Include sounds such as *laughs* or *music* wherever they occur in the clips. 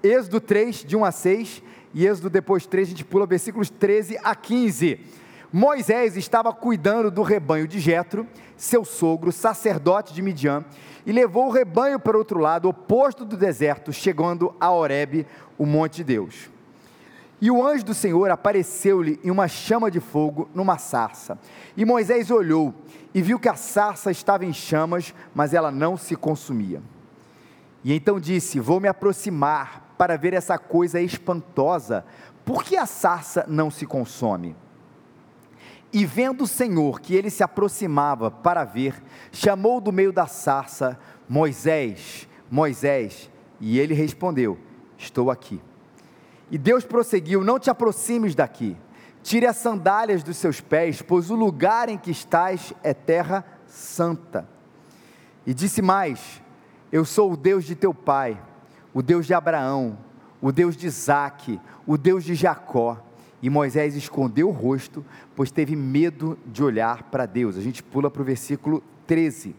Êxodo 3, de 1 a 6, e Êxodo depois 3, a gente pula versículos 13 a 15. Moisés estava cuidando do rebanho de Jetro, seu sogro, sacerdote de Midian, e levou o rebanho para outro lado, oposto do deserto, chegando a Horebe, o monte de Deus. E o anjo do Senhor apareceu-lhe em uma chama de fogo numa sarça. E Moisés olhou e viu que a sarça estava em chamas, mas ela não se consumia. E então disse: Vou me aproximar para ver essa coisa espantosa, por que a sarça não se consome? E vendo o Senhor que ele se aproximava para ver, chamou do meio da sarça Moisés, Moisés, e ele respondeu: Estou aqui. E Deus prosseguiu: Não te aproximes daqui, tire as sandálias dos seus pés, pois o lugar em que estás é terra santa. E disse mais: Eu sou o Deus de teu pai, o Deus de Abraão, o Deus de Isaac, o Deus de Jacó. E Moisés escondeu o rosto, pois teve medo de olhar para Deus. A gente pula para o versículo 13.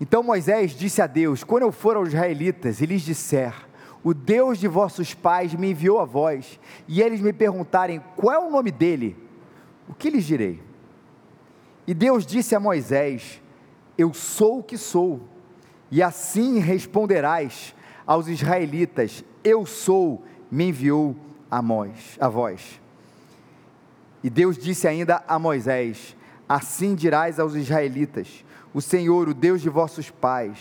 Então Moisés disse a Deus: Quando eu for aos israelitas e lhes disser, o Deus de vossos pais me enviou a vós, e eles me perguntarem qual é o nome dele, o que lhes direi? E Deus disse a Moisés: Eu sou o que sou. E assim responderás aos israelitas: Eu sou, me enviou a vós. A vós. E Deus disse ainda a Moisés: Assim dirás aos israelitas: O Senhor, o Deus de vossos pais,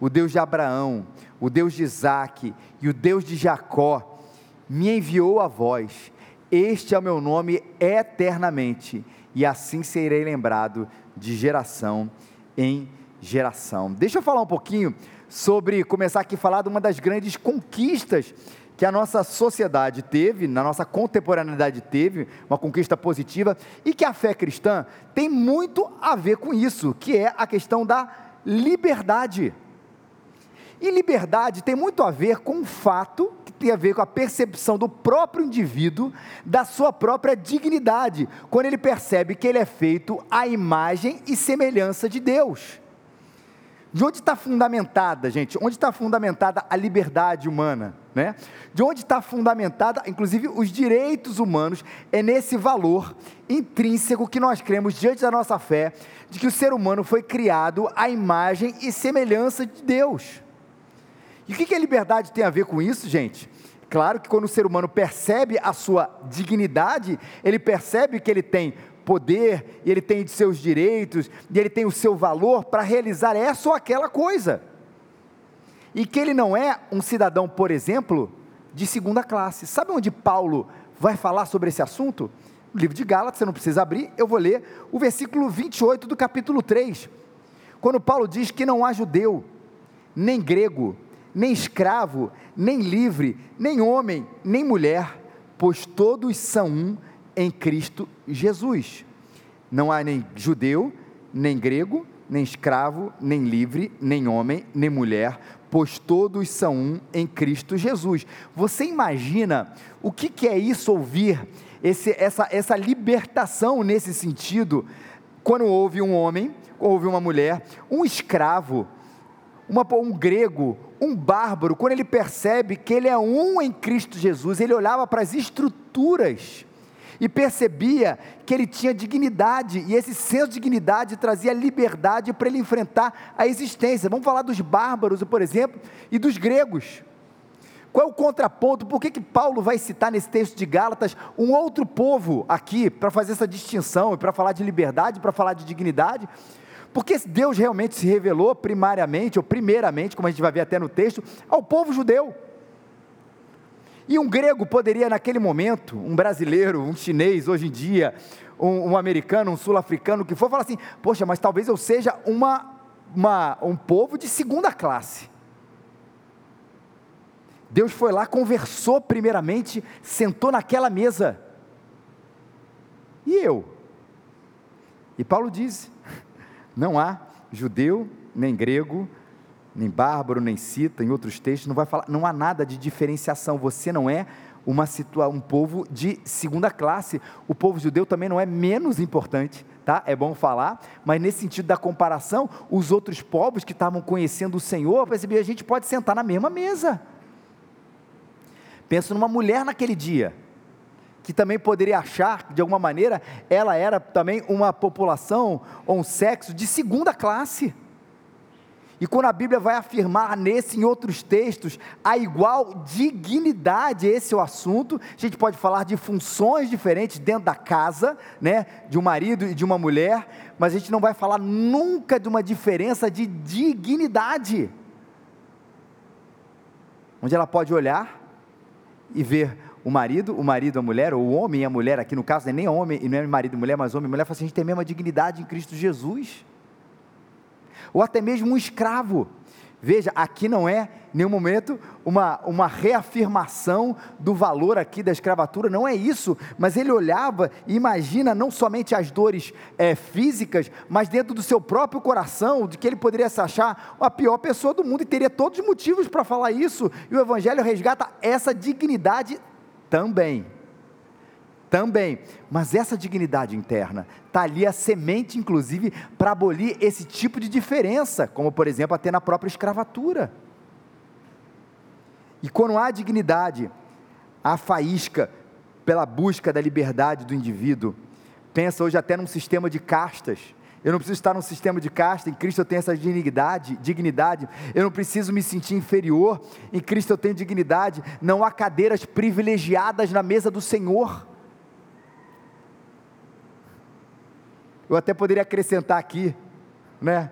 o Deus de Abraão, o Deus de Isaque e o Deus de Jacó, me enviou a vós. Este é o meu nome eternamente, e assim serei lembrado de geração em geração. Deixa eu falar um pouquinho sobre começar aqui a falar de uma das grandes conquistas que a nossa sociedade teve, na nossa contemporaneidade teve, uma conquista positiva, e que a fé cristã tem muito a ver com isso, que é a questão da liberdade. E liberdade tem muito a ver com o fato, que tem a ver com a percepção do próprio indivíduo, da sua própria dignidade, quando ele percebe que ele é feito à imagem e semelhança de Deus. De onde está fundamentada, gente? Onde está fundamentada a liberdade humana? Né? De onde está fundamentada, inclusive, os direitos humanos? É nesse valor intrínseco que nós cremos diante da nossa fé, de que o ser humano foi criado à imagem e semelhança de Deus. E o que, que a liberdade tem a ver com isso, gente? Claro que quando o ser humano percebe a sua dignidade, ele percebe que ele tem poder, e ele tem seus direitos, e ele tem o seu valor para realizar essa ou aquela coisa. E que ele não é um cidadão, por exemplo, de segunda classe. Sabe onde Paulo vai falar sobre esse assunto? No livro de Gálatas, você não precisa abrir, eu vou ler o versículo 28 do capítulo 3. Quando Paulo diz que não há judeu, nem grego, nem escravo, nem livre, nem homem, nem mulher, pois todos são um em Cristo Jesus. Não há nem judeu, nem grego, nem escravo, nem livre, nem homem, nem mulher, pois todos são um em Cristo Jesus. Você imagina o que, é isso ouvir, esse, essa, essa libertação nesse sentido, quando houve um homem, houve uma mulher, um escravo, uma, um grego, um bárbaro, quando ele percebe que ele é um em Cristo Jesus, ele olhava para as estruturas e percebia que ele tinha dignidade, e esse senso de dignidade trazia liberdade para ele enfrentar a existência. Vamos falar dos bárbaros, por exemplo, e dos gregos. Qual é o contraponto? Por que, que Paulo vai citar nesse texto de Gálatas um outro povo aqui para fazer essa distinção e para falar de liberdade, para falar de dignidade? Porque Deus realmente se revelou primariamente, ou primeiramente, como a gente vai ver até no texto, ao povo judeu. E um grego poderia, naquele momento, um brasileiro, um chinês, hoje em dia, um, um americano, um sul-africano, que for, falar assim: Poxa, mas talvez eu seja uma, uma, um povo de segunda classe. Deus foi lá, conversou primeiramente, sentou naquela mesa. E eu? E Paulo diz: *laughs* não há judeu, nem grego, nem bárbaro, nem cita, em outros textos, não vai falar, não há nada de diferenciação. Você não é uma situa um povo de segunda classe. O povo judeu também não é menos importante, tá? É bom falar, mas nesse sentido da comparação, os outros povos que estavam conhecendo o Senhor, percebi, a gente pode sentar na mesma mesa. Penso numa mulher naquele dia, que também poderia achar de alguma maneira, ela era também uma população ou um sexo de segunda classe. E quando a Bíblia vai afirmar nesse e em outros textos a igual dignidade, esse é o assunto. A gente pode falar de funções diferentes dentro da casa, né, de um marido e de uma mulher, mas a gente não vai falar nunca de uma diferença de dignidade. Onde ela pode olhar e ver o marido, o marido, a mulher, ou o homem e a mulher, aqui no caso não é nem homem, e não é marido e mulher, mas homem e mulher, fala assim, a gente tem a mesma dignidade em Cristo Jesus ou até mesmo um escravo. Veja, aqui não é, em nenhum momento, uma, uma reafirmação do valor aqui da escravatura, não é isso, mas ele olhava e imagina não somente as dores é, físicas, mas dentro do seu próprio coração, de que ele poderia se achar a pior pessoa do mundo e teria todos os motivos para falar isso, e o Evangelho resgata essa dignidade também também. Mas essa dignidade interna está ali a semente, inclusive, para abolir esse tipo de diferença, como por exemplo até na própria escravatura. E quando há dignidade, há faísca pela busca da liberdade do indivíduo. Pensa hoje até num sistema de castas. Eu não preciso estar num sistema de casta, em Cristo eu tenho essa dignidade, dignidade. Eu não preciso me sentir inferior, em Cristo eu tenho dignidade. Não há cadeiras privilegiadas na mesa do Senhor. Eu até poderia acrescentar aqui, né?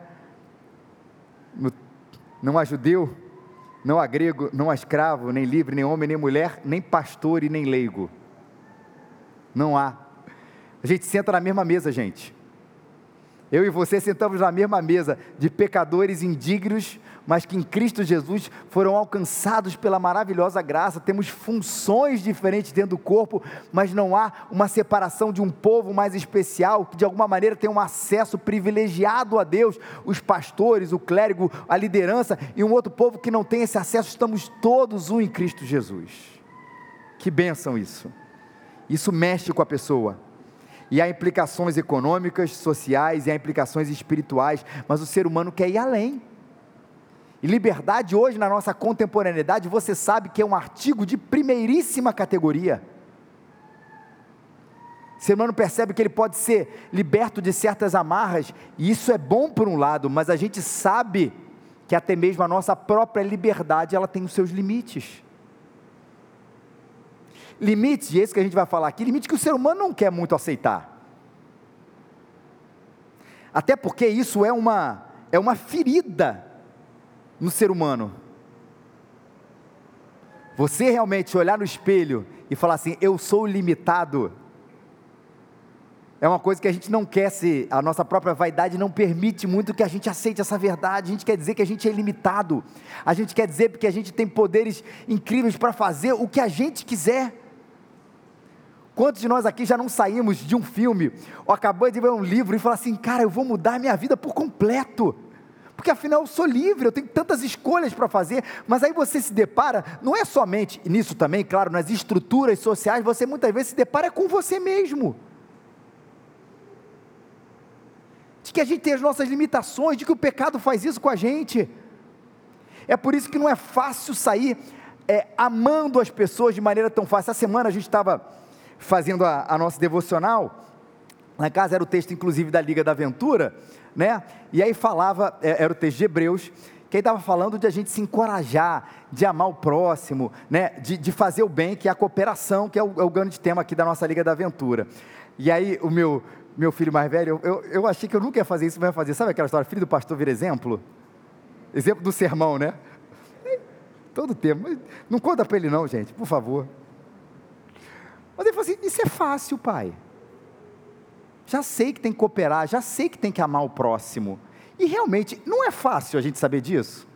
Não há judeu, não há grego, não há escravo, nem livre, nem homem, nem mulher, nem pastor e nem leigo. Não há. A gente senta na mesma mesa, gente. Eu e você sentamos na mesma mesa de pecadores indignos, mas que em Cristo Jesus foram alcançados pela maravilhosa graça. Temos funções diferentes dentro do corpo, mas não há uma separação de um povo mais especial que de alguma maneira tem um acesso privilegiado a Deus. Os pastores, o clérigo, a liderança e um outro povo que não tem esse acesso. Estamos todos um em Cristo Jesus. Que bênção isso! Isso mexe com a pessoa e há implicações econômicas, sociais e há implicações espirituais, mas o ser humano quer ir além. E liberdade hoje na nossa contemporaneidade, você sabe que é um artigo de primeiríssima categoria. O ser humano percebe que ele pode ser liberto de certas amarras, e isso é bom por um lado, mas a gente sabe que até mesmo a nossa própria liberdade ela tem os seus limites. Limites, esse que a gente vai falar aqui, limite que o ser humano não quer muito aceitar. Até porque isso é uma, é uma ferida no ser humano. Você realmente olhar no espelho e falar assim: eu sou limitado. É uma coisa que a gente não quer ser, a nossa própria vaidade não permite muito que a gente aceite essa verdade. A gente quer dizer que a gente é limitado. A gente quer dizer que a gente tem poderes incríveis para fazer o que a gente quiser. Quantos de nós aqui já não saímos de um filme ou acabamos de ver um livro e falar assim, cara, eu vou mudar minha vida por completo? Porque afinal eu sou livre, eu tenho tantas escolhas para fazer, mas aí você se depara, não é somente nisso também, claro, nas estruturas sociais, você muitas vezes se depara com você mesmo. De que a gente tem as nossas limitações, de que o pecado faz isso com a gente. É por isso que não é fácil sair é, amando as pessoas de maneira tão fácil. Essa semana a gente estava fazendo a, a nossa devocional, na casa era o texto inclusive da Liga da Aventura, né? E aí falava, é, era o texto de Hebreus, que aí estava falando de a gente se encorajar, de amar o próximo, né? de, de fazer o bem, que é a cooperação, que é o, é o grande tema aqui da nossa Liga da Aventura. E aí o meu, meu filho mais velho, eu, eu, achei que eu nunca ia fazer isso, mas ia fazer. Sabe aquela história, filho do pastor vira exemplo? Exemplo do sermão, né? Todo tempo. Não conta para ele não, gente, por favor. Mas ele falou assim: Isso é fácil, pai. Já sei que tem que cooperar, já sei que tem que amar o próximo. E realmente, não é fácil a gente saber disso.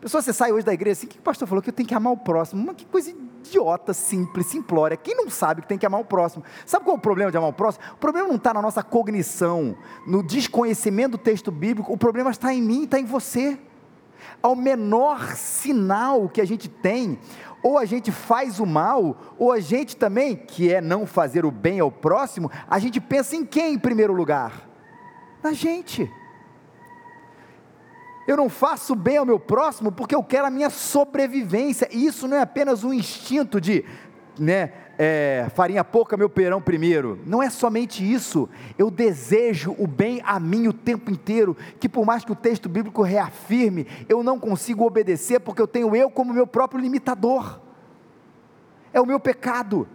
Pessoa, você sai hoje da igreja assim, o que o pastor falou? Que eu tenho que amar o próximo. Mas que coisa idiota, simples, simplória. Quem não sabe que tem que amar o próximo? Sabe qual é o problema de amar o próximo? O problema não está na nossa cognição, no desconhecimento do texto bíblico. O problema está em mim, está em você. Ao menor sinal que a gente tem, ou a gente faz o mal, ou a gente também, que é não fazer o bem ao próximo, a gente pensa em quem em primeiro lugar? Na gente. Eu não faço bem ao meu próximo porque eu quero a minha sobrevivência. E isso não é apenas um instinto de, né, é, farinha pouca, meu perão primeiro. Não é somente isso. Eu desejo o bem a mim o tempo inteiro. Que por mais que o texto bíblico reafirme, eu não consigo obedecer porque eu tenho eu como meu próprio limitador. É o meu pecado.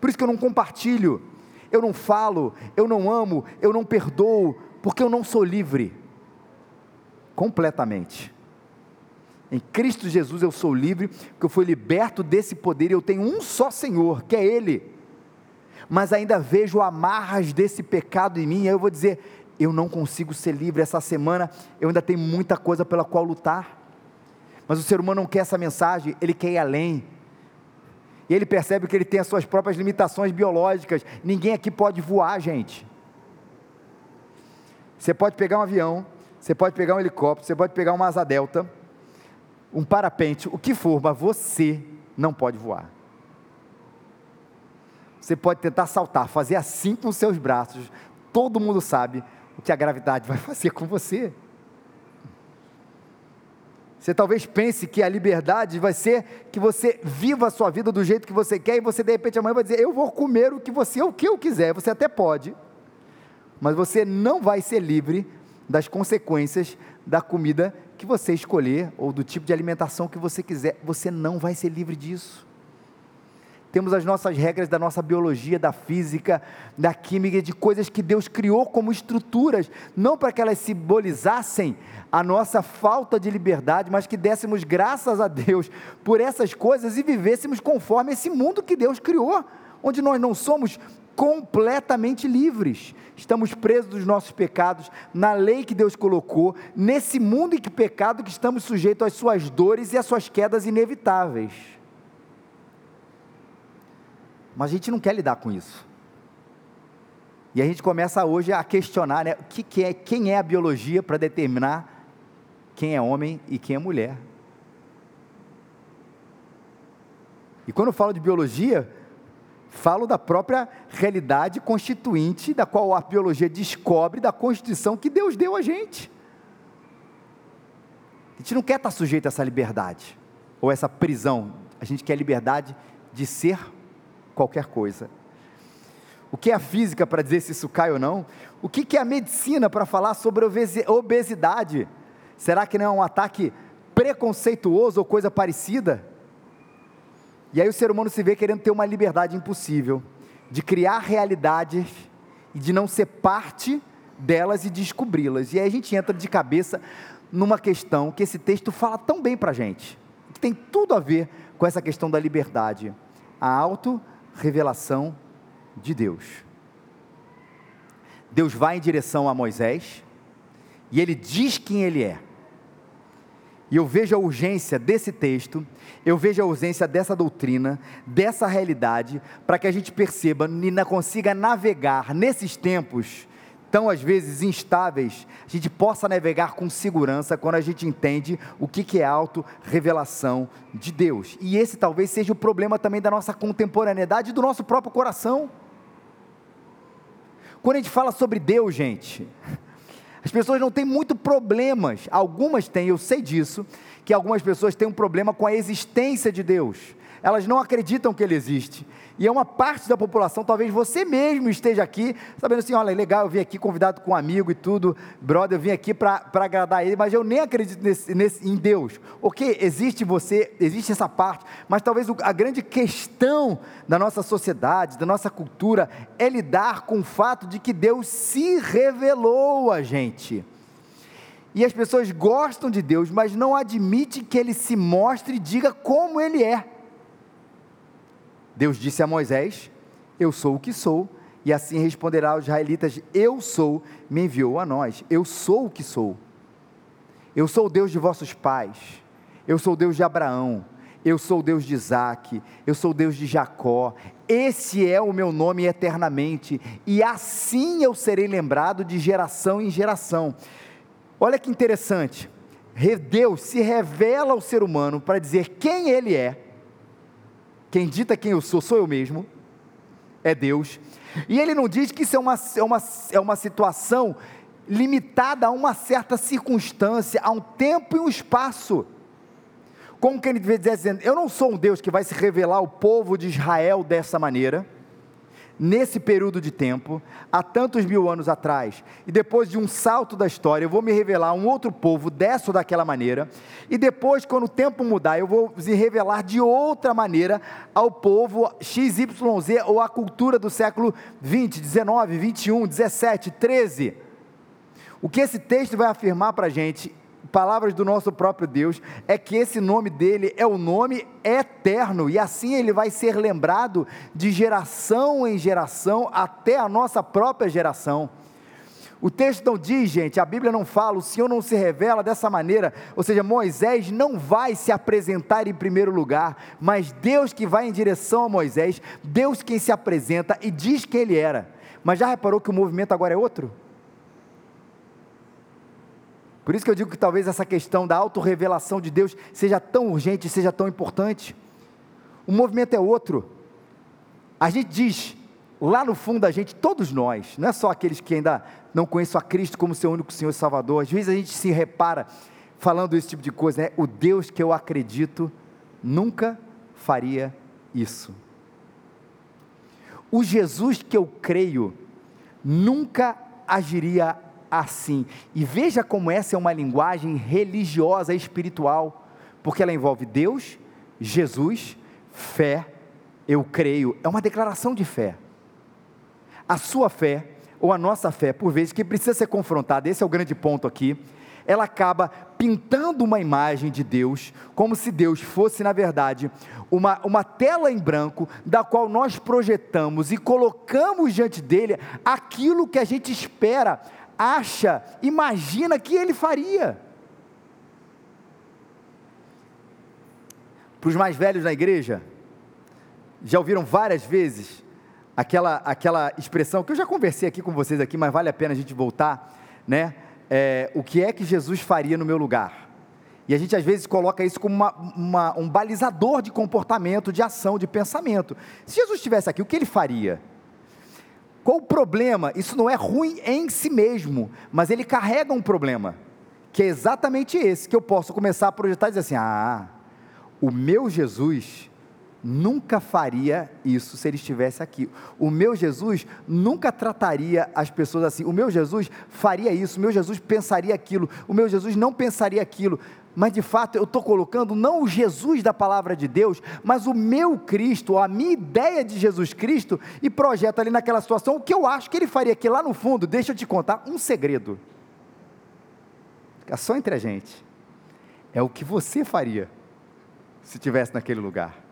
Por isso que eu não compartilho, eu não falo, eu não amo, eu não perdoo, porque eu não sou livre completamente. Em Cristo Jesus eu sou livre, porque eu fui liberto desse poder e eu tenho um só Senhor, que é Ele. Mas ainda vejo amarras desse pecado em mim, e aí eu vou dizer: eu não consigo ser livre essa semana, eu ainda tenho muita coisa pela qual lutar. Mas o ser humano não quer essa mensagem, ele quer ir além. E ele percebe que ele tem as suas próprias limitações biológicas. Ninguém aqui pode voar, gente. Você pode pegar um avião, você pode pegar um helicóptero, você pode pegar uma asa delta, um parapente, o que for, mas você não pode voar. Você pode tentar saltar, fazer assim com seus braços, todo mundo sabe o que a gravidade vai *laughs* fazer com você. Você talvez pense que a liberdade vai ser que você viva a sua vida do jeito que você quer e você de repente amanhã vai dizer: "Eu vou comer o que você o que eu quiser". Você até pode, mas você não vai ser livre das consequências da comida que você escolher ou do tipo de alimentação que você quiser. Você não vai ser livre disso. Temos as nossas regras da nossa biologia, da física, da química, de coisas que Deus criou como estruturas, não para que elas simbolizassem a nossa falta de liberdade, mas que dessemos graças a Deus por essas coisas e vivêssemos conforme esse mundo que Deus criou, onde nós não somos completamente livres. Estamos presos dos nossos pecados, na lei que Deus colocou, nesse mundo em que pecado que estamos sujeitos às suas dores e às suas quedas inevitáveis. Mas a gente não quer lidar com isso. E a gente começa hoje a questionar né, o que, que é, quem é a biologia para determinar quem é homem e quem é mulher. E quando eu falo de biologia, falo da própria realidade constituinte, da qual a biologia descobre da constituição que Deus deu a gente. A gente não quer estar sujeito a essa liberdade, ou essa prisão, a gente quer liberdade de ser qualquer coisa. O que é a física para dizer se isso cai ou não? O que é a medicina para falar sobre obesidade? Será que não é um ataque preconceituoso ou coisa parecida? E aí o ser humano se vê querendo ter uma liberdade impossível, de criar realidades e de não ser parte delas e descobri-las. E aí a gente entra de cabeça numa questão que esse texto fala tão bem para a gente, que tem tudo a ver com essa questão da liberdade, a auto-revelação de Deus. Deus vai em direção a Moisés e ele diz quem ele é. E eu vejo a urgência desse texto, eu vejo a urgência dessa doutrina, dessa realidade, para que a gente perceba e consiga navegar nesses tempos tão às vezes instáveis, a gente possa navegar com segurança quando a gente entende o que, que é auto-revelação de Deus. E esse talvez seja o problema também da nossa contemporaneidade e do nosso próprio coração. Quando a gente fala sobre Deus, gente, as pessoas não têm muito problemas, algumas têm, eu sei disso, que algumas pessoas têm um problema com a existência de Deus. Elas não acreditam que ele existe. E é uma parte da população, talvez você mesmo esteja aqui, sabendo assim: olha, legal, eu vim aqui convidado com um amigo e tudo, brother, eu vim aqui para agradar ele, mas eu nem acredito nesse, nesse, em Deus. Ok, existe você, existe essa parte, mas talvez a grande questão da nossa sociedade, da nossa cultura, é lidar com o fato de que Deus se revelou a gente. E as pessoas gostam de Deus, mas não admitem que Ele se mostre e diga como Ele é. Deus disse a Moisés: Eu sou o que sou, e assim responderá aos israelitas: Eu sou, me enviou a nós. Eu sou o que sou. Eu sou o Deus de vossos pais. Eu sou o Deus de Abraão. Eu sou o Deus de Isaac. Eu sou o Deus de Jacó. Esse é o meu nome eternamente, e assim eu serei lembrado de geração em geração. Olha que interessante. Deus se revela ao ser humano para dizer quem ele é quem dita quem eu sou, sou eu mesmo, é Deus. E ele não diz que isso é uma, é uma, é uma situação limitada a uma certa circunstância, a um tempo e um espaço. Como que ele dizer, eu não sou um Deus que vai se revelar ao povo de Israel dessa maneira, nesse período de tempo, há tantos mil anos atrás, e depois de um salto da história, eu vou me revelar a um outro povo dessa ou daquela maneira, e depois, quando o tempo mudar, eu vou me revelar de outra maneira ao povo XYZ ou à cultura do século 20, 19, 21, 17, 13. O que esse texto vai afirmar para a gente palavras do nosso próprio Deus, é que esse nome dele é o nome eterno, e assim ele vai ser lembrado de geração em geração até a nossa própria geração. O texto não diz, gente, a Bíblia não fala, o Senhor não se revela dessa maneira, ou seja, Moisés não vai se apresentar em primeiro lugar, mas Deus que vai em direção a Moisés, Deus quem se apresenta e diz quem ele era. Mas já reparou que o movimento agora é outro? Por isso que eu digo que talvez essa questão da autorrevelação de Deus seja tão urgente, seja tão importante. O movimento é outro. A gente diz, lá no fundo da gente, todos nós, não é só aqueles que ainda não conhecem a Cristo como seu único Senhor e Salvador, às vezes a gente se repara falando esse tipo de coisa, né? O Deus que eu acredito nunca faria isso. O Jesus que eu creio nunca agiria assim. E veja como essa é uma linguagem religiosa espiritual, porque ela envolve Deus, Jesus, fé, eu creio, é uma declaração de fé. A sua fé, ou a nossa fé, por vezes, que precisa ser confrontada, esse é o grande ponto aqui, ela acaba pintando uma imagem de Deus, como se Deus fosse, na verdade, uma, uma tela em branco, da qual nós projetamos e colocamos diante dele aquilo que a gente espera acha, imagina que ele faria. Para os mais velhos na igreja, já ouviram várias vezes aquela, aquela expressão que eu já conversei aqui com vocês aqui, mas vale a pena a gente voltar, né? É, o que é que Jesus faria no meu lugar? E a gente às vezes coloca isso como uma, uma, um balizador de comportamento, de ação, de pensamento. Se Jesus estivesse aqui, o que ele faria? Qual o problema? Isso não é ruim em si mesmo, mas ele carrega um problema, que é exatamente esse, que eu posso começar a projetar e dizer assim: ah, o meu Jesus nunca faria isso se ele estivesse aqui. O meu Jesus nunca trataria as pessoas assim. O meu Jesus faria isso, o meu Jesus pensaria aquilo, o meu Jesus não pensaria aquilo mas de fato eu estou colocando não o Jesus da palavra de Deus, mas o meu Cristo, a minha ideia de Jesus Cristo, e projeto ali naquela situação o que eu acho que ele faria, que lá no fundo, deixa eu te contar um segredo, fica só entre a gente, é o que você faria, se estivesse naquele lugar.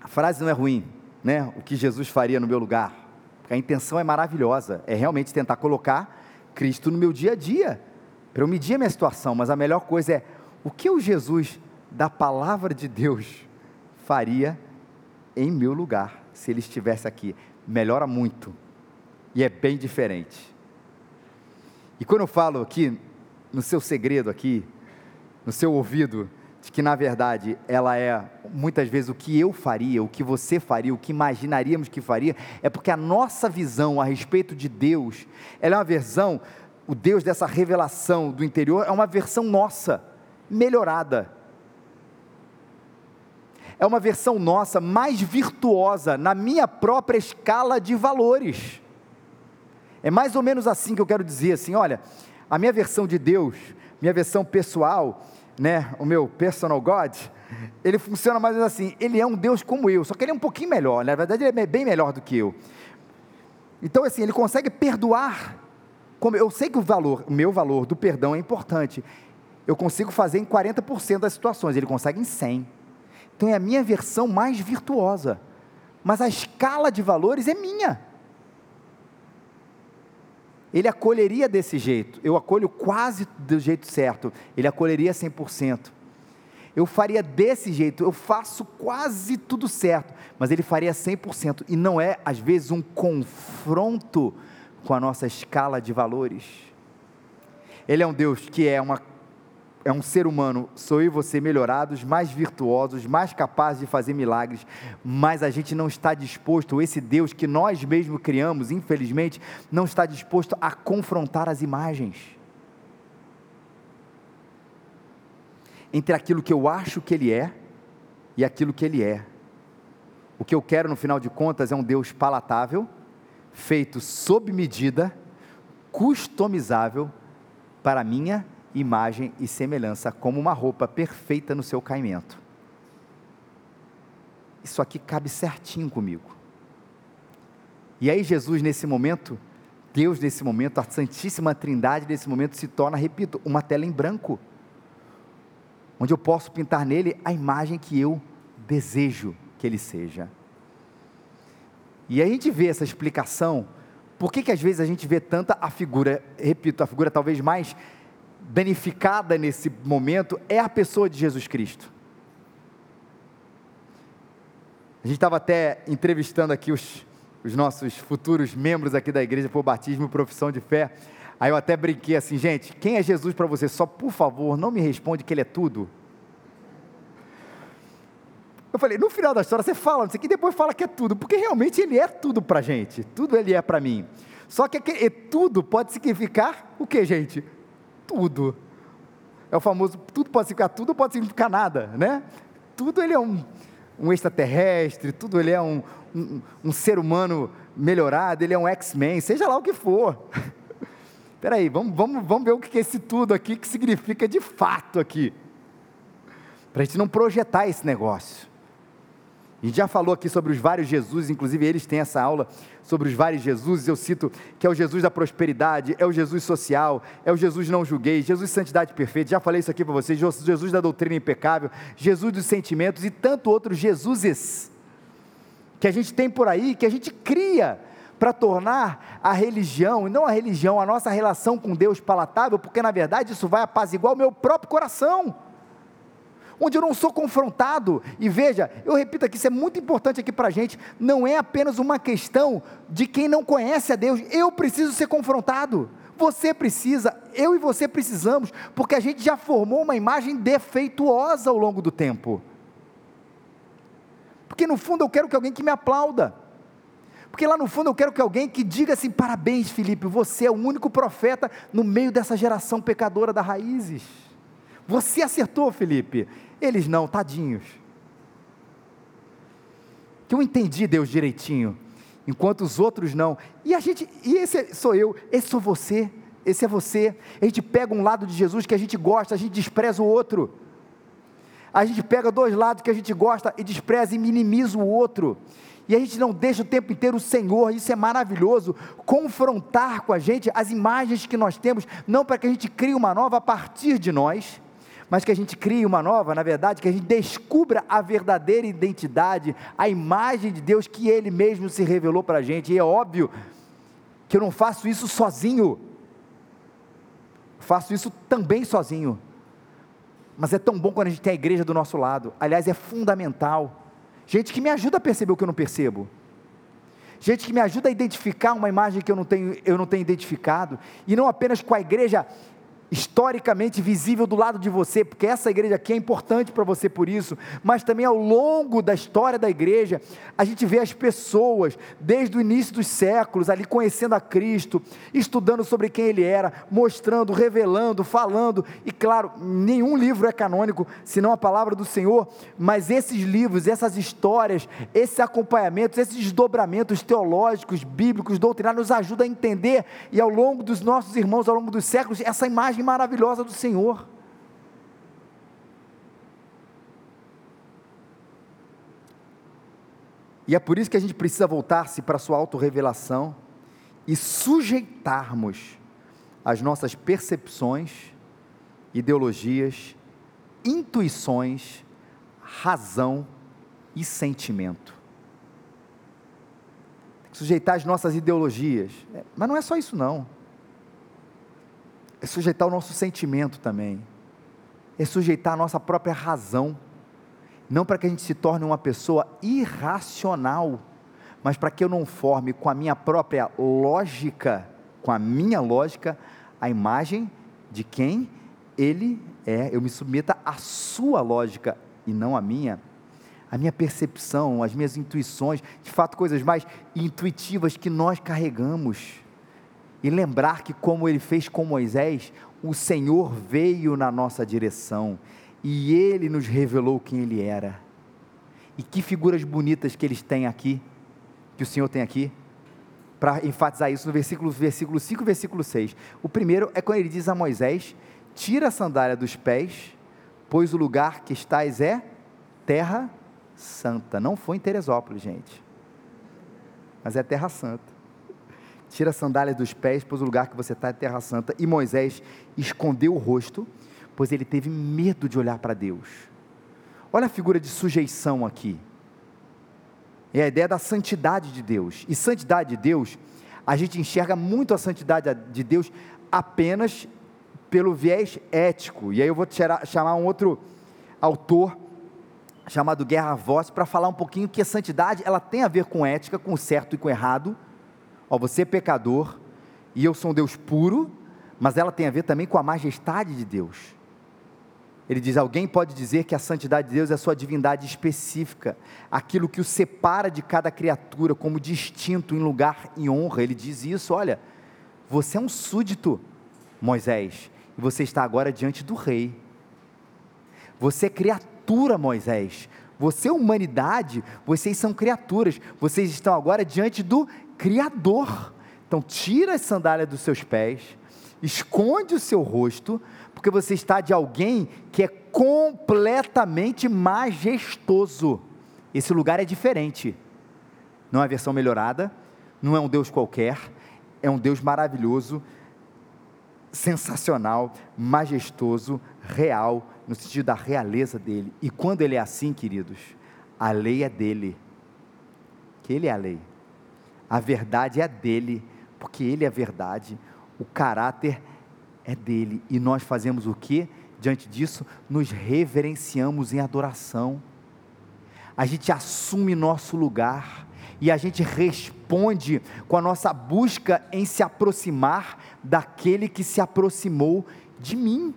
A frase não é ruim, né? O que Jesus faria no meu lugar a intenção é maravilhosa, é realmente tentar colocar Cristo no meu dia a dia, para eu medir a minha situação, mas a melhor coisa é o que o Jesus da palavra de Deus faria em meu lugar, se ele estivesse aqui. Melhora muito, e é bem diferente. E quando eu falo aqui, no seu segredo aqui, no seu ouvido, de que na verdade ela é muitas vezes o que eu faria, o que você faria, o que imaginaríamos que faria, é porque a nossa visão a respeito de Deus, ela é uma versão, o Deus dessa revelação do interior é uma versão nossa, melhorada. É uma versão nossa mais virtuosa na minha própria escala de valores. É mais ou menos assim que eu quero dizer assim, olha, a minha versão de Deus, minha versão pessoal, né, o meu personal God, ele funciona mais assim, ele é um Deus como eu, só que ele é um pouquinho melhor, na verdade ele é bem melhor do que eu. Então assim, ele consegue perdoar, como eu sei que o valor, o meu valor do perdão é importante, eu consigo fazer em 40% das situações, ele consegue em 100%. Então é a minha versão mais virtuosa, mas a escala de valores é minha ele acolheria desse jeito. Eu acolho quase do jeito certo. Ele acolheria 100%. Eu faria desse jeito, eu faço quase tudo certo, mas ele faria 100%. E não é, às vezes, um confronto com a nossa escala de valores. Ele é um Deus que é uma é um ser humano, sou eu e você melhorados, mais virtuosos, mais capazes de fazer milagres, mas a gente não está disposto, esse Deus que nós mesmos criamos, infelizmente, não está disposto a confrontar as imagens. Entre aquilo que eu acho que Ele é e aquilo que Ele é. O que eu quero, no final de contas, é um Deus palatável, feito sob medida, customizável para a minha imagem e semelhança, como uma roupa perfeita no seu caimento. Isso aqui cabe certinho comigo. E aí, Jesus, nesse momento, Deus, nesse momento, a Santíssima Trindade, nesse momento, se torna, repito, uma tela em branco, onde eu posso pintar nele a imagem que eu desejo que ele seja. E a gente vê essa explicação, por que, que às vezes a gente vê tanta a figura, repito, a figura talvez mais danificada nesse momento é a pessoa de Jesus Cristo. A gente estava até entrevistando aqui os, os nossos futuros membros aqui da igreja por batismo e profissão de fé. Aí eu até brinquei assim, gente, quem é Jesus para você? Só por favor, não me responde que ele é tudo. Eu falei, no final da história você fala isso aqui, depois fala que é tudo, porque realmente ele é tudo para gente, tudo ele é para mim. Só que tudo pode significar o que, gente? Tudo. É o famoso, tudo pode significar tudo, pode significar nada, né? Tudo ele é um, um extraterrestre, tudo ele é um, um, um ser humano melhorado, ele é um X-Men, seja lá o que for. *laughs* Espera aí, vamos, vamos, vamos ver o que é esse tudo aqui, que significa de fato aqui. Para a gente não projetar esse negócio. A gente já falou aqui sobre os vários Jesus, inclusive eles têm essa aula sobre os vários Jesus. Eu cito que é o Jesus da prosperidade, é o Jesus social, é o Jesus não julguei, Jesus santidade perfeita. Já falei isso aqui para vocês. Jesus da doutrina impecável, Jesus dos sentimentos e tanto outros Jesuses que a gente tem por aí, que a gente cria para tornar a religião, e não a religião, a nossa relação com Deus palatável, porque na verdade isso vai apaziguar o meu próprio coração onde eu não sou confrontado. E veja, eu repito aqui, isso é muito importante aqui para a gente, não é apenas uma questão de quem não conhece a Deus, eu preciso ser confrontado. Você precisa, eu e você precisamos, porque a gente já formou uma imagem defeituosa ao longo do tempo. Porque no fundo eu quero que alguém que me aplauda. Porque lá no fundo eu quero que alguém que diga assim: parabéns, Felipe, você é o único profeta no meio dessa geração pecadora das raízes. Você acertou, Felipe. Eles não, tadinhos. Que eu entendi Deus direitinho, enquanto os outros não. E a gente, e esse sou eu, esse sou você, esse é você. A gente pega um lado de Jesus que a gente gosta, a gente despreza o outro. A gente pega dois lados que a gente gosta e despreza e minimiza o outro. E a gente não deixa o tempo inteiro o Senhor, isso é maravilhoso, confrontar com a gente as imagens que nós temos, não para que a gente crie uma nova a partir de nós, mas que a gente crie uma nova, na verdade, que a gente descubra a verdadeira identidade, a imagem de Deus que Ele mesmo se revelou para a gente. E é óbvio que eu não faço isso sozinho, faço isso também sozinho. Mas é tão bom quando a gente tem a igreja do nosso lado. Aliás, é fundamental. Gente que me ajuda a perceber o que eu não percebo. Gente que me ajuda a identificar uma imagem que eu não tenho, eu não tenho identificado. E não apenas com a igreja historicamente visível do lado de você, porque essa igreja aqui é importante para você por isso, mas também ao longo da história da igreja, a gente vê as pessoas, desde o início dos séculos, ali conhecendo a Cristo, estudando sobre quem Ele era, mostrando, revelando, falando, e claro, nenhum livro é canônico, senão a palavra do Senhor, mas esses livros, essas histórias, esses acompanhamentos, esses desdobramentos teológicos, bíblicos, doutrinários, nos ajudam a entender, e ao longo dos nossos irmãos, ao longo dos séculos, essa imagem maravilhosa do Senhor. E é por isso que a gente precisa voltar-se para a sua autorrevelação e sujeitarmos as nossas percepções, ideologias, intuições, razão e sentimento. Sujeitar as nossas ideologias. É, mas não é só isso não é sujeitar o nosso sentimento também, é sujeitar a nossa própria razão, não para que a gente se torne uma pessoa irracional, mas para que eu não forme com a minha própria lógica, com a minha lógica, a imagem de quem Ele é, eu me submeta à sua lógica e não à minha, a minha percepção, as minhas intuições, de fato, coisas mais intuitivas que nós carregamos. E lembrar que, como ele fez com Moisés, o Senhor veio na nossa direção e ele nos revelou quem ele era. E que figuras bonitas que eles têm aqui, que o Senhor tem aqui, para enfatizar isso no versículo, versículo 5 e versículo 6. O primeiro é quando ele diz a Moisés: Tira a sandália dos pés, pois o lugar que estás é terra santa. Não foi em Teresópolis, gente, mas é terra santa. Tira a sandália dos pés, pois o lugar que você está é terra santa. E Moisés escondeu o rosto, pois ele teve medo de olhar para Deus. Olha a figura de sujeição aqui. É a ideia da santidade de Deus. E santidade de Deus, a gente enxerga muito a santidade de Deus apenas pelo viés ético. E aí eu vou tirar, chamar um outro autor chamado Guerra Voz para falar um pouquinho que a santidade ela tem a ver com ética, com o certo e com o errado. Ó, você é pecador e eu sou um Deus puro, mas ela tem a ver também com a majestade de Deus. Ele diz: alguém pode dizer que a santidade de Deus é a sua divindade específica, aquilo que o separa de cada criatura como distinto em lugar e honra. Ele diz isso: olha, você é um súdito, Moisés, e você está agora diante do rei. Você é criatura, Moisés. Você é humanidade, vocês são criaturas. Vocês estão agora diante do Criador. Então, tira as sandálias dos seus pés, esconde o seu rosto, porque você está de alguém que é completamente majestoso. Esse lugar é diferente. Não é a versão melhorada, não é um Deus qualquer, é um Deus maravilhoso, sensacional, majestoso, real, no sentido da realeza dele. E quando ele é assim, queridos, a lei é dele. Que ele é a lei. A verdade é dele, porque ele é a verdade. O caráter é dele. E nós fazemos o que? Diante disso, nos reverenciamos em adoração. A gente assume nosso lugar e a gente responde com a nossa busca em se aproximar daquele que se aproximou de mim.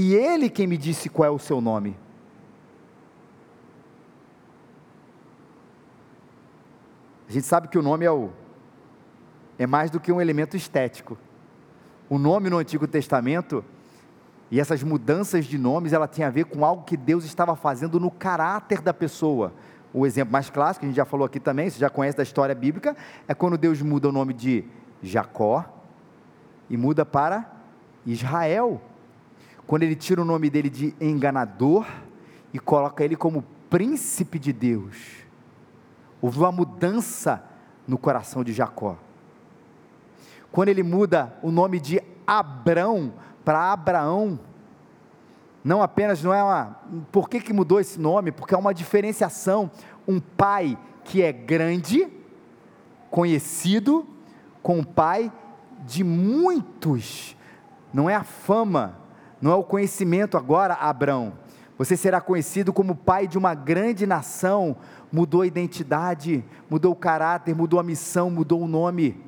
E ele quem me disse qual é o seu nome. A gente sabe que o nome é o é mais do que um elemento estético. O nome no Antigo Testamento e essas mudanças de nomes, ela tem a ver com algo que Deus estava fazendo no caráter da pessoa. O exemplo mais clássico, a gente já falou aqui também, você já conhece da história bíblica, é quando Deus muda o nome de Jacó e muda para Israel. Quando ele tira o nome dele de enganador e coloca ele como príncipe de Deus. Houve uma mudança no coração de Jacó quando ele muda o nome de Abrão para Abraão, não apenas não é uma. Por que, que mudou esse nome? Porque é uma diferenciação. Um pai que é grande, conhecido, com um pai de muitos. Não é a fama, não é o conhecimento agora, Abrão. Você será conhecido como pai de uma grande nação. Mudou a identidade, mudou o caráter, mudou a missão, mudou o nome.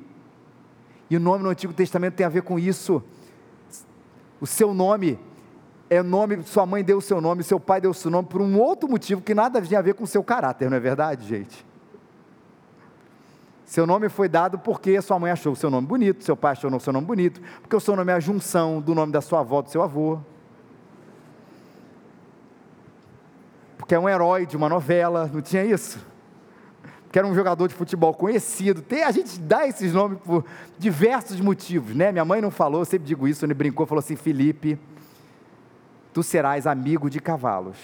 E o nome no Antigo Testamento tem a ver com isso. O seu nome é nome, sua mãe deu o seu nome, seu pai deu o seu nome por um outro motivo que nada tinha a ver com o seu caráter, não é verdade, gente? Seu nome foi dado porque sua mãe achou o seu nome bonito, seu pai achou o seu nome bonito, porque o seu nome é a junção do nome da sua avó, do seu avô. Porque é um herói de uma novela, não tinha isso? que era um jogador de futebol conhecido. Tem, a gente dá esses nomes por diversos motivos, né? Minha mãe não falou, eu sempre digo isso, ele brincou, falou assim: Felipe, tu serás amigo de cavalos.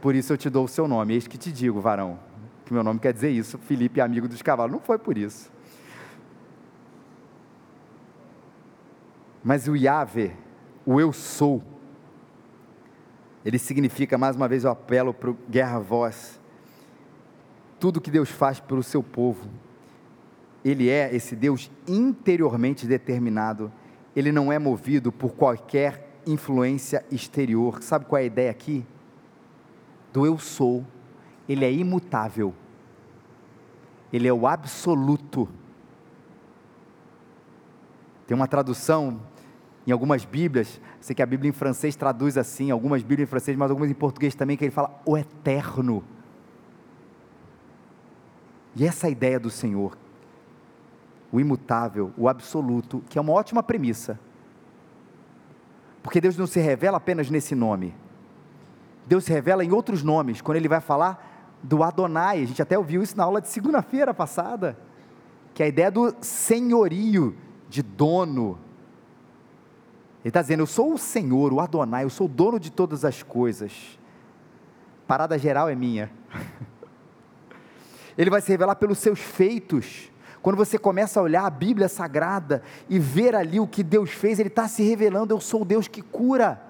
Por isso eu te dou o seu nome. Eis que te digo, varão, que meu nome quer dizer isso. Felipe, amigo dos cavalos. Não foi por isso. Mas o Yahvé, o eu sou, ele significa, mais uma vez eu apelo para o guerra voz, tudo que Deus faz pelo seu povo. Ele é esse Deus interiormente determinado, ele não é movido por qualquer influência exterior. Sabe qual é a ideia aqui? Do eu sou, ele é imutável, ele é o absoluto. Tem uma tradução em algumas Bíblias, sei que a Bíblia em francês traduz assim, algumas Bíblias em francês, mas algumas em português também, que ele fala o eterno. E essa é ideia do Senhor, o imutável, o absoluto, que é uma ótima premissa. Porque Deus não se revela apenas nesse nome. Deus se revela em outros nomes, quando ele vai falar do Adonai. A gente até ouviu isso na aula de segunda-feira passada, que é a ideia do senhorio, de dono. Ele está dizendo: Eu sou o Senhor, o Adonai, eu sou o dono de todas as coisas. Parada geral é minha. *laughs* Ele vai se revelar pelos seus feitos. Quando você começa a olhar a Bíblia Sagrada e ver ali o que Deus fez, Ele está se revelando: Eu sou o Deus que cura.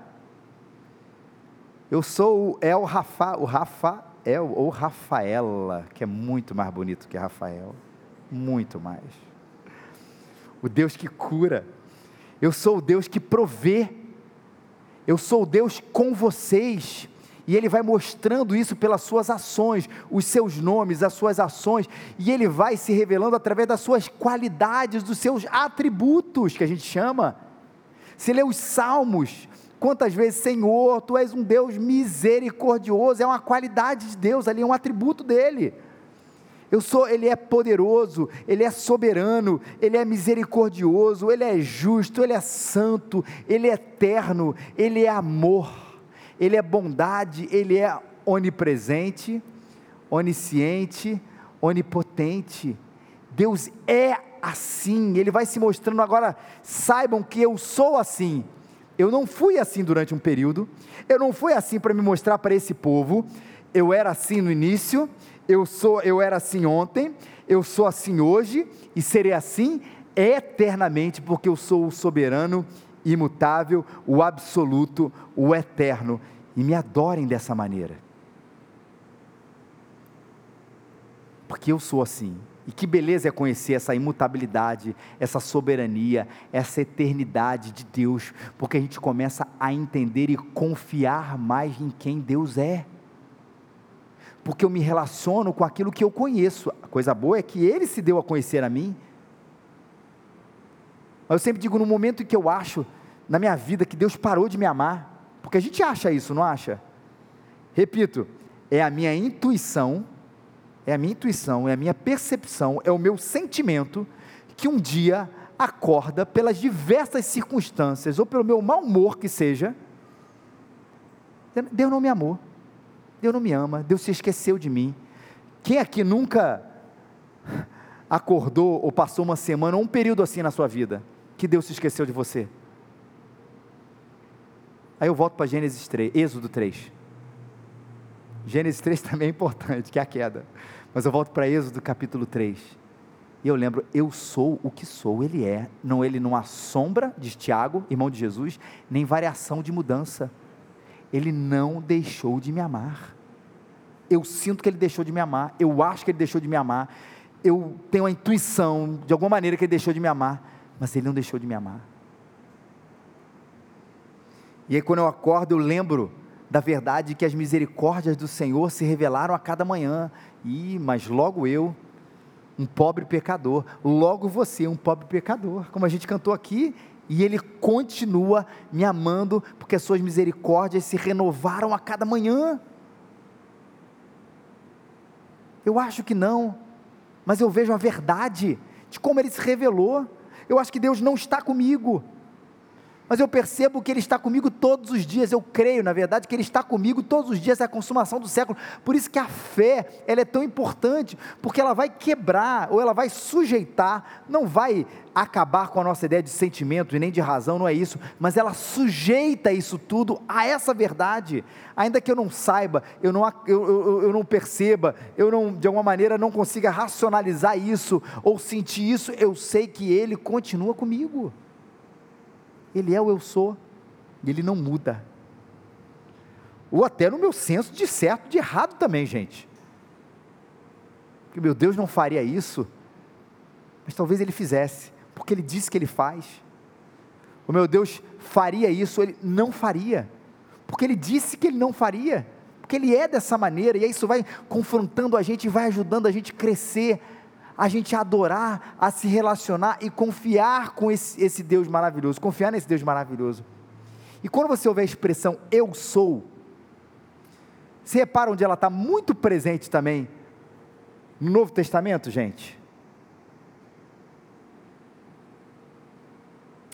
Eu sou o El Rafa, o Rafael ou Rafaela, que é muito mais bonito que Rafael, muito mais. O Deus que cura. Eu sou o Deus que provê. Eu sou o Deus com vocês e ele vai mostrando isso pelas suas ações, os seus nomes, as suas ações, e ele vai se revelando através das suas qualidades, dos seus atributos, que a gente chama. Se lê os salmos, quantas vezes, Senhor, tu és um Deus misericordioso, é uma qualidade de Deus ali, é um atributo dele. Eu sou, ele é poderoso, ele é soberano, ele é misericordioso, ele é justo, ele é santo, ele é eterno, ele é amor. Ele é bondade, Ele é onipresente, onisciente, onipotente. Deus é assim, Ele vai se mostrando agora. Saibam que eu sou assim. Eu não fui assim durante um período, eu não fui assim para me mostrar para esse povo. Eu era assim no início, eu sou, eu era assim ontem, eu sou assim hoje e serei assim eternamente, porque eu sou o soberano imutável, o absoluto, o eterno, e me adorem dessa maneira. Porque eu sou assim. E que beleza é conhecer essa imutabilidade, essa soberania, essa eternidade de Deus, porque a gente começa a entender e confiar mais em quem Deus é. Porque eu me relaciono com aquilo que eu conheço. A coisa boa é que Ele se deu a conhecer a mim. Mas eu sempre digo, no momento em que eu acho na minha vida que Deus parou de me amar, porque a gente acha isso, não acha? Repito, é a minha intuição, é a minha intuição, é a minha percepção, é o meu sentimento que um dia acorda pelas diversas circunstâncias ou pelo meu mau humor que seja, Deus não me amou, Deus não me ama, Deus se esqueceu de mim. Quem aqui nunca acordou ou passou uma semana ou um período assim na sua vida que Deus se esqueceu de você? Aí eu volto para Gênesis 3, Êxodo 3. Gênesis 3 *laughs* também é importante, que é a queda. Mas eu volto para Êxodo capítulo 3. E eu lembro, eu sou o que sou, ele é. Não, ele não há sombra, diz Tiago, irmão de Jesus, nem variação de mudança. Ele não deixou de me amar. Eu sinto que ele deixou de me amar, eu acho que ele deixou de me amar, eu tenho a intuição, de alguma maneira, que ele deixou de me amar, mas ele não deixou de me amar. E aí, quando eu acordo, eu lembro da verdade que as misericórdias do Senhor se revelaram a cada manhã. E, mas logo eu, um pobre pecador, logo você, um pobre pecador, como a gente cantou aqui, e Ele continua me amando, porque as suas misericórdias se renovaram a cada manhã. Eu acho que não, mas eu vejo a verdade de como Ele se revelou. Eu acho que Deus não está comigo mas eu percebo que Ele está comigo todos os dias, eu creio, na verdade, que Ele está comigo todos os dias, é a consumação do século, por isso que a fé, ela é tão importante, porque ela vai quebrar, ou ela vai sujeitar, não vai acabar com a nossa ideia de sentimento e nem de razão, não é isso, mas ela sujeita isso tudo a essa verdade, ainda que eu não saiba, eu não, eu, eu, eu não perceba, eu não, de alguma maneira não consiga racionalizar isso, ou sentir isso, eu sei que Ele continua comigo. Ele é o eu sou, e ele não muda. Ou até no meu senso de certo, de errado também, gente. Porque meu Deus não faria isso, mas talvez ele fizesse, porque ele disse que ele faz. O meu Deus faria isso, ele não faria, porque ele disse que ele não faria, porque ele é dessa maneira, e isso vai confrontando a gente, vai ajudando a gente a crescer a gente adorar, a se relacionar e confiar com esse, esse Deus maravilhoso, confiar nesse Deus maravilhoso. E quando você ouve a expressão eu sou, você repara onde ela está muito presente também no Novo Testamento, gente?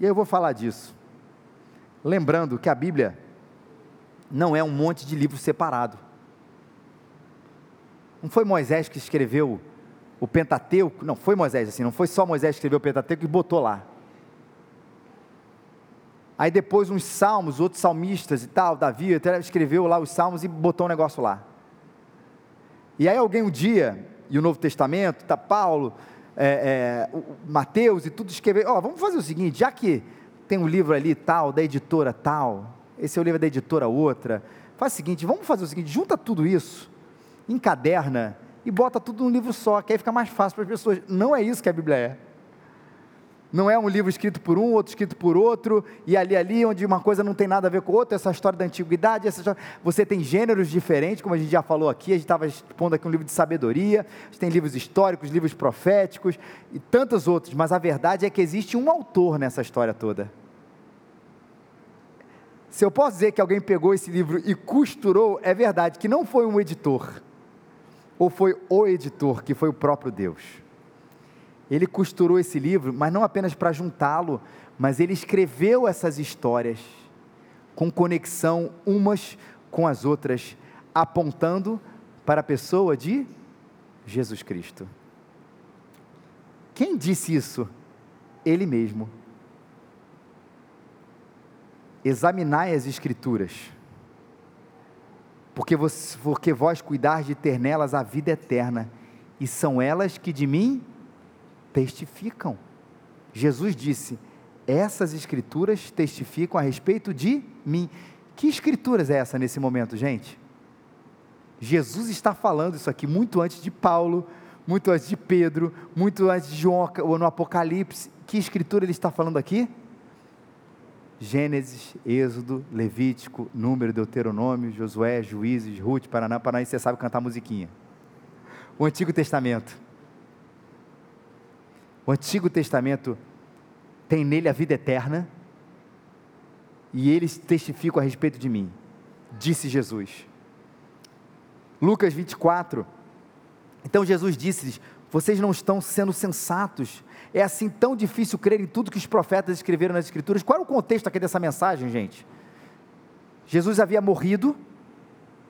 E eu vou falar disso. Lembrando que a Bíblia não é um monte de livro separado. Não foi Moisés que escreveu o Pentateuco, não foi Moisés assim, não foi só Moisés que escreveu o Pentateuco e botou lá. Aí depois uns salmos, outros salmistas e tal, Davi até escreveu lá os salmos e botou um negócio lá. E aí alguém um dia, e o Novo Testamento, tá Paulo, é, é, Mateus e tudo escreveu, ó, oh, vamos fazer o seguinte, já que tem um livro ali tal, da editora tal, esse é o livro da editora outra, faz o seguinte, vamos fazer o seguinte, junta tudo isso, encaderna e bota tudo num livro só, que aí fica mais fácil para as pessoas. Não é isso que a Bíblia é. Não é um livro escrito por um, outro escrito por outro, e ali, ali, onde uma coisa não tem nada a ver com outra, essa história da antiguidade, essa história... você tem gêneros diferentes, como a gente já falou aqui, a gente estava expondo aqui um livro de sabedoria, a gente tem livros históricos, livros proféticos, e tantos outros, mas a verdade é que existe um autor nessa história toda. Se eu posso dizer que alguém pegou esse livro e costurou, é verdade, que não foi um editor, ou foi o editor, que foi o próprio Deus. Ele costurou esse livro, mas não apenas para juntá-lo, mas ele escreveu essas histórias com conexão umas com as outras, apontando para a pessoa de Jesus Cristo. Quem disse isso? Ele mesmo. Examinai as Escrituras, porque, vos, porque vós cuidais de ter nelas a vida eterna, e são elas que de mim testificam. Jesus disse: essas escrituras testificam a respeito de mim. Que escrituras é essa nesse momento, gente? Jesus está falando isso aqui muito antes de Paulo, muito antes de Pedro, muito antes de João no Apocalipse. Que escritura ele está falando aqui? Gênesis, Êxodo, Levítico, Número, Deuteronômio, Josué, Juízes, Ruth, Paraná, Paraná, e você sabe cantar musiquinha. O Antigo Testamento. O Antigo Testamento tem nele a vida eterna, e eles testificam a respeito de mim, disse Jesus. Lucas 24. Então Jesus disse-lhes: Vocês não estão sendo sensatos. É assim tão difícil crer em tudo que os profetas escreveram nas Escrituras. Qual é o contexto aqui dessa mensagem, gente? Jesus havia morrido,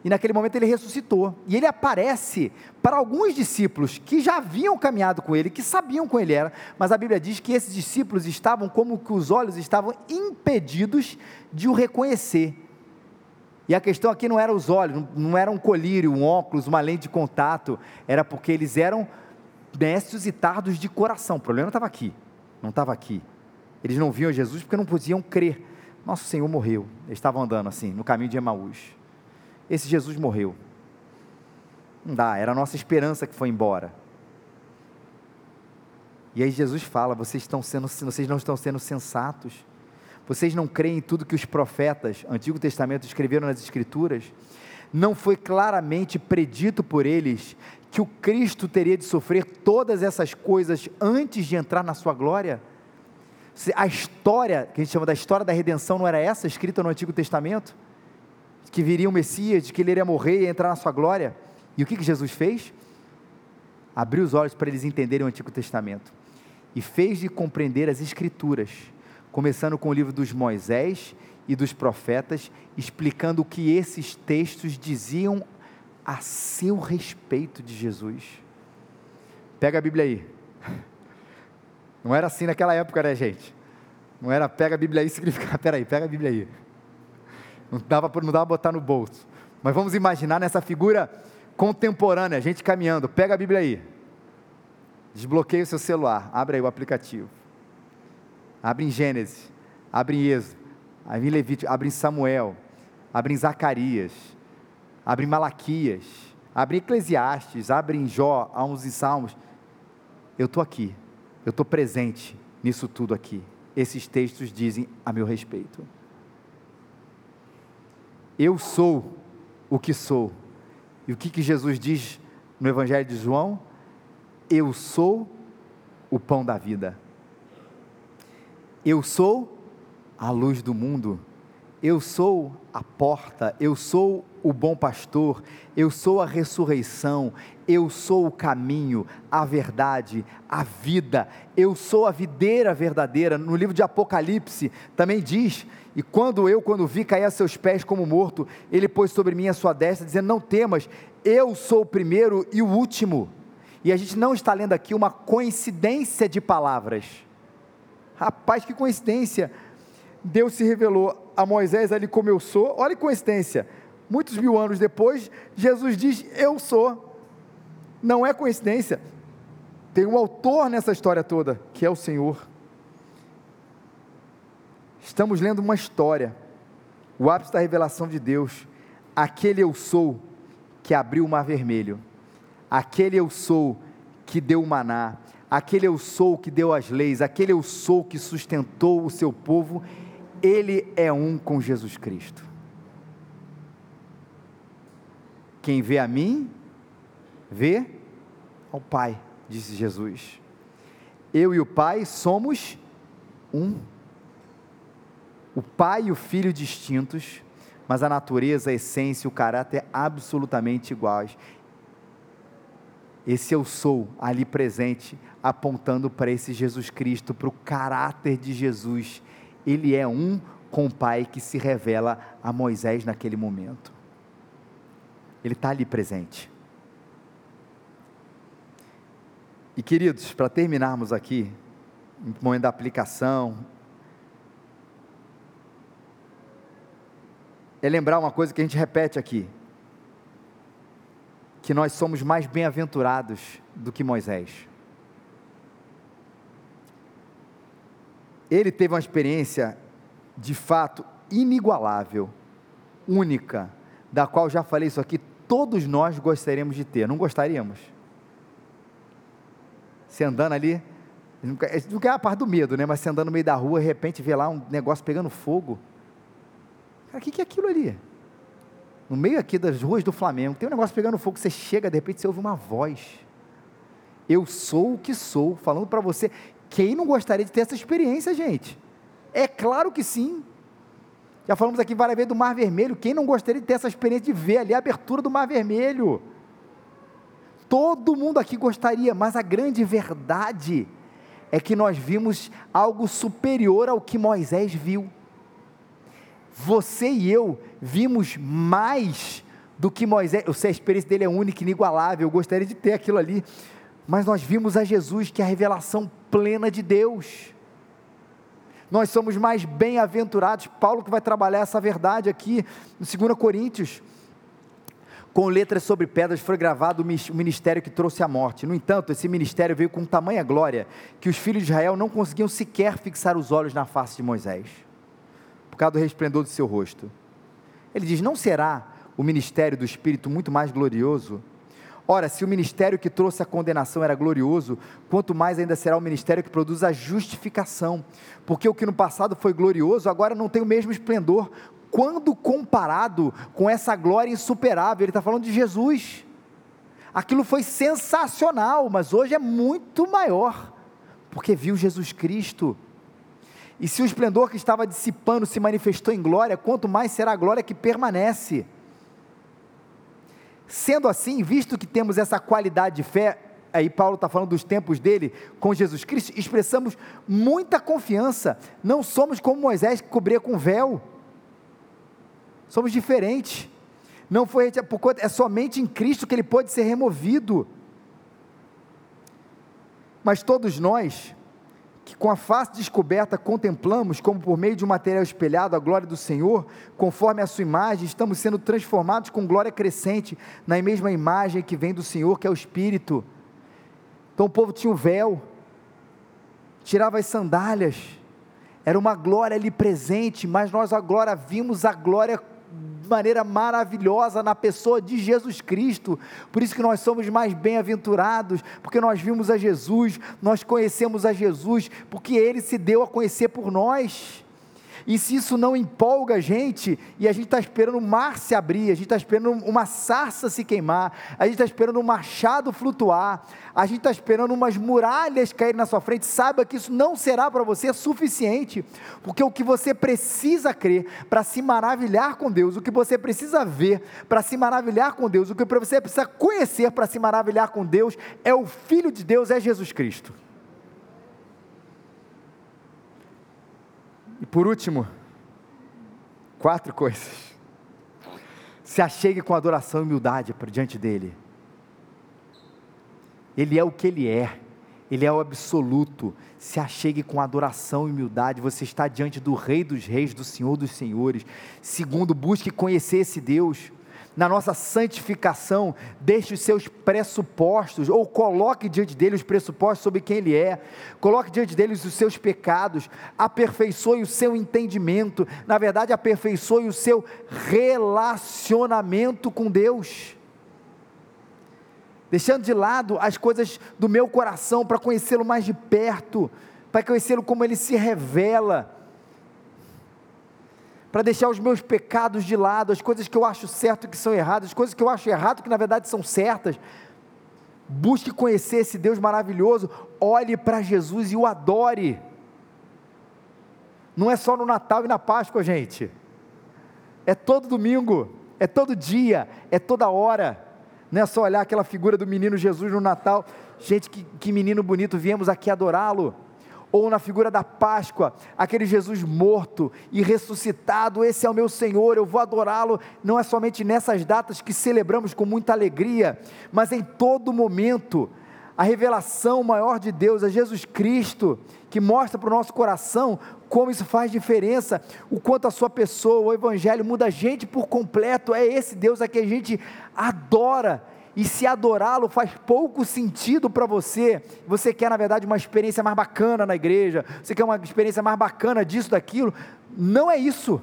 e naquele momento ele ressuscitou. E ele aparece para alguns discípulos que já haviam caminhado com ele, que sabiam quem ele era, mas a Bíblia diz que esses discípulos estavam como que os olhos estavam impedidos de o reconhecer. E a questão aqui não era os olhos, não era um colírio, um óculos, uma lente de contato, era porque eles eram nécios e tardos de coração. O problema estava aqui, não estava aqui. Eles não viam Jesus porque não podiam crer. Nosso Senhor morreu. Eles estavam andando assim, no caminho de Emaús esse Jesus morreu. Não dá, era a nossa esperança que foi embora. E aí Jesus fala: vocês, estão sendo, vocês não estão sendo sensatos, vocês não creem em tudo que os profetas, Antigo Testamento, escreveram nas Escrituras. Não foi claramente predito por eles que o Cristo teria de sofrer todas essas coisas antes de entrar na sua glória? A história, que a gente chama da história da redenção, não era essa escrita no Antigo Testamento? que viria o Messias, de que ele iria morrer e entrar na sua glória. E o que, que Jesus fez? Abriu os olhos para eles entenderem o Antigo Testamento e fez de compreender as Escrituras, começando com o livro dos Moisés e dos profetas, explicando o que esses textos diziam a seu respeito de Jesus. Pega a Bíblia aí. *laughs* Não era assim naquela época, né, gente? Não era pega a Bíblia aí *laughs* significa, peraí, pega a Bíblia aí. Não dava, dava botar no bolso. Mas vamos imaginar nessa figura contemporânea, a gente caminhando. Pega a Bíblia aí. Desbloqueia o seu celular. Abre aí o aplicativo. Abre em Gênesis. Abre em Êxodo. Abre em Levítico. Abre em Samuel. Abre em Zacarias. Abre em Malaquias. Abre em Eclesiastes. Abre em Jó, Almos e Salmos. Eu estou aqui. Eu estou presente nisso tudo aqui. Esses textos dizem a meu respeito. Eu sou o que sou. E o que, que Jesus diz no Evangelho de João? Eu sou o pão da vida. Eu sou a luz do mundo. Eu sou a porta, eu sou o bom pastor, eu sou a ressurreição, eu sou o caminho, a verdade, a vida, eu sou a videira verdadeira. No livro de Apocalipse também diz: E quando eu, quando vi cair a seus pés como morto, ele pôs sobre mim a sua destra, dizendo: Não temas, eu sou o primeiro e o último. E a gente não está lendo aqui uma coincidência de palavras. Rapaz, que coincidência! Deus se revelou a Moisés ali como eu sou. Olha que coincidência. Muitos mil anos depois, Jesus diz: Eu sou. Não é coincidência. Tem um autor nessa história toda, que é o Senhor. Estamos lendo uma história, o ápice da revelação de Deus. Aquele eu sou que abriu o mar vermelho, aquele eu sou que deu o maná, aquele eu sou que deu as leis, aquele eu sou que sustentou o seu povo ele é um com Jesus Cristo. Quem vê a mim, vê ao Pai, disse Jesus. Eu e o Pai somos um. O Pai e o Filho distintos, mas a natureza, a essência, o caráter absolutamente iguais. Esse eu sou ali presente, apontando para esse Jesus Cristo, para o caráter de Jesus ele é um com o Pai que se revela a Moisés naquele momento. Ele está ali presente. E queridos, para terminarmos aqui, no momento da aplicação, é lembrar uma coisa que a gente repete aqui: que nós somos mais bem-aventurados do que Moisés. Ele teve uma experiência de fato inigualável, única, da qual já falei isso aqui, todos nós gostaríamos de ter, não gostaríamos? Você andando ali, não quer a parte do medo, né? Mas você andando no meio da rua, de repente vê lá um negócio pegando fogo. Cara, o que, que é aquilo ali? No meio aqui das ruas do Flamengo, tem um negócio pegando fogo, você chega, de repente você ouve uma voz. Eu sou o que sou, falando para você. Quem não gostaria de ter essa experiência, gente? É claro que sim. Já falamos aqui várias vezes do Mar Vermelho. Quem não gostaria de ter essa experiência de ver ali a abertura do Mar Vermelho? Todo mundo aqui gostaria, mas a grande verdade é que nós vimos algo superior ao que Moisés viu. Você e eu vimos mais do que Moisés. Eu sei, a experiência dele é única, inigualável. Eu gostaria de ter aquilo ali mas nós vimos a Jesus, que é a revelação plena de Deus. Nós somos mais bem-aventurados. Paulo que vai trabalhar essa verdade aqui no 2 Coríntios. Com letras sobre pedras foi gravado o ministério que trouxe a morte. No entanto, esse ministério veio com tamanha glória que os filhos de Israel não conseguiam sequer fixar os olhos na face de Moisés, por causa do resplendor do seu rosto. Ele diz: Não será o ministério do Espírito muito mais glorioso? Ora, se o ministério que trouxe a condenação era glorioso, quanto mais ainda será o ministério que produz a justificação. Porque o que no passado foi glorioso, agora não tem o mesmo esplendor, quando comparado com essa glória insuperável. Ele está falando de Jesus. Aquilo foi sensacional, mas hoje é muito maior, porque viu Jesus Cristo. E se o esplendor que estava dissipando se manifestou em glória, quanto mais será a glória que permanece. Sendo assim, visto que temos essa qualidade de fé, aí Paulo está falando dos tempos dele com Jesus Cristo, expressamos muita confiança. Não somos como Moisés que cobria com véu. Somos diferentes. Não foi é somente em Cristo que ele pode ser removido. Mas todos nós que com a face descoberta contemplamos, como por meio de um material espelhado, a glória do Senhor, conforme a sua imagem, estamos sendo transformados com glória crescente, na mesma imagem que vem do Senhor, que é o Espírito. Então o povo tinha o véu, tirava as sandálias, era uma glória ali presente, mas nós agora vimos a glória maneira maravilhosa na pessoa de Jesus Cristo. Por isso que nós somos mais bem-aventurados, porque nós vimos a Jesus, nós conhecemos a Jesus, porque ele se deu a conhecer por nós. E se isso não empolga a gente, e a gente está esperando o mar se abrir, a gente está esperando uma sarça se queimar, a gente está esperando um machado flutuar, a gente está esperando umas muralhas caírem na sua frente, saiba que isso não será para você suficiente, porque o que você precisa crer para se maravilhar com Deus, o que você precisa ver para se maravilhar com Deus, o que você precisa conhecer para se maravilhar com Deus, é o Filho de Deus, é Jesus Cristo. E por último, quatro coisas. Se achegue com adoração e humildade para diante dele. Ele é o que ele é. Ele é o absoluto. Se achegue com adoração e humildade. Você está diante do Rei dos Reis, do Senhor dos Senhores. Segundo, busque conhecer esse Deus na nossa santificação, deixe os seus pressupostos, ou coloque diante dele os pressupostos sobre quem ele é, coloque diante dele os seus pecados, aperfeiçoe o seu entendimento, na verdade, aperfeiçoe o seu relacionamento com Deus. Deixando de lado as coisas do meu coração para conhecê-lo mais de perto, para conhecê-lo como ele se revela para deixar os meus pecados de lado, as coisas que eu acho certo que são erradas, as coisas que eu acho errado que na verdade são certas. Busque conhecer esse Deus maravilhoso, olhe para Jesus e o adore. Não é só no Natal e na Páscoa, gente. É todo domingo, é todo dia, é toda hora. Não é só olhar aquela figura do menino Jesus no Natal. Gente, que, que menino bonito, viemos aqui adorá-lo ou na figura da Páscoa, aquele Jesus morto e ressuscitado, esse é o meu Senhor, eu vou adorá-lo, não é somente nessas datas que celebramos com muita alegria, mas em todo momento. A revelação maior de Deus é Jesus Cristo, que mostra para o nosso coração como isso faz diferença, o quanto a sua pessoa, o Evangelho muda a gente por completo. É esse Deus a que a gente adora e se adorá-lo faz pouco sentido para você, você quer na verdade uma experiência mais bacana na igreja, você quer uma experiência mais bacana disso, daquilo, não é isso.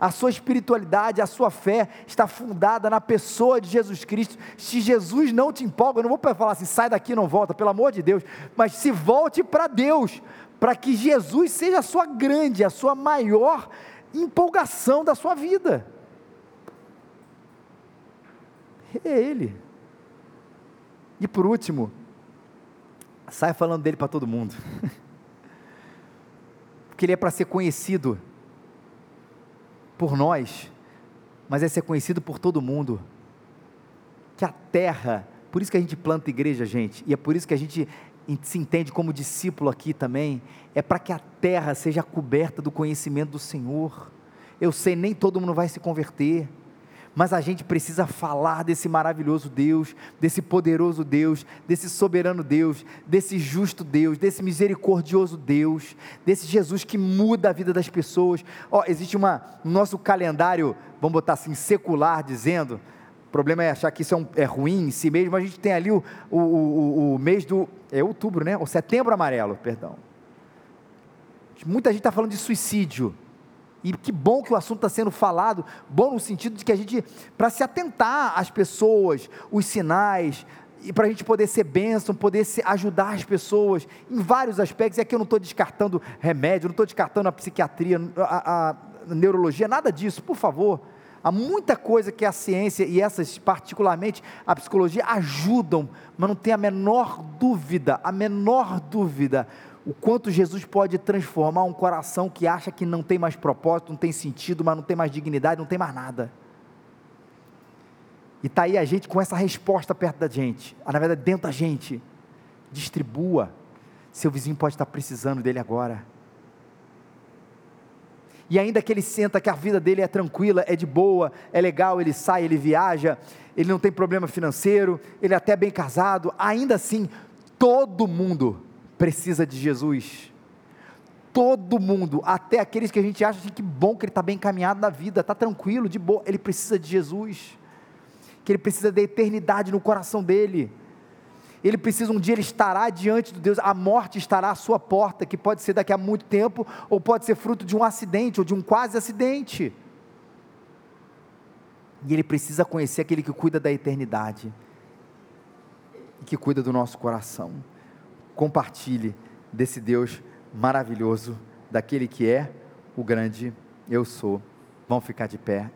A sua espiritualidade, a sua fé está fundada na pessoa de Jesus Cristo. Se Jesus não te empolga, eu não vou falar assim, sai daqui, não volta, pelo amor de Deus, mas se volte para Deus, para que Jesus seja a sua grande, a sua maior empolgação da sua vida. É Ele. E por último, sai falando dele para todo mundo. *laughs* Porque ele é para ser conhecido por nós, mas é ser conhecido por todo mundo. Que a terra, por isso que a gente planta igreja, gente, e é por isso que a gente se entende como discípulo aqui também, é para que a terra seja coberta do conhecimento do Senhor. Eu sei, nem todo mundo vai se converter mas a gente precisa falar desse maravilhoso Deus, desse poderoso Deus, desse soberano Deus, desse justo Deus, desse misericordioso Deus, desse Jesus que muda a vida das pessoas. Ó, existe uma no nosso calendário, vamos botar assim, secular, dizendo. O problema é achar que isso é, um, é ruim em si mesmo. A gente tem ali o, o, o, o mês do. É outubro, né? O setembro amarelo, perdão. Muita gente está falando de suicídio. E que bom que o assunto está sendo falado, bom no sentido de que a gente, para se atentar às pessoas, os sinais, e para a gente poder ser bênção, poder se ajudar as pessoas em vários aspectos. E aqui eu não estou descartando remédio, não estou descartando a psiquiatria, a, a, a neurologia, nada disso, por favor. Há muita coisa que a ciência e essas, particularmente a psicologia, ajudam, mas não tem a menor dúvida, a menor dúvida o quanto Jesus pode transformar um coração que acha que não tem mais propósito, não tem sentido, mas não tem mais dignidade, não tem mais nada. E está aí a gente com essa resposta perto da gente, na verdade dentro da gente. Distribua. Seu vizinho pode estar precisando dele agora. E ainda que ele senta que a vida dele é tranquila, é de boa, é legal, ele sai, ele viaja, ele não tem problema financeiro, ele é até bem casado, ainda assim, todo mundo precisa de Jesus. Todo mundo, até aqueles que a gente acha assim, que bom que ele está bem encaminhado na vida, está tranquilo, de boa, ele precisa de Jesus. Que ele precisa da eternidade no coração dele. Ele precisa um dia, ele estará diante de Deus, a morte estará à sua porta, que pode ser daqui a muito tempo, ou pode ser fruto de um acidente, ou de um quase acidente. E ele precisa conhecer aquele que cuida da eternidade, e que cuida do nosso coração compartilhe desse Deus maravilhoso, daquele que é o grande eu sou. Vão ficar de pé.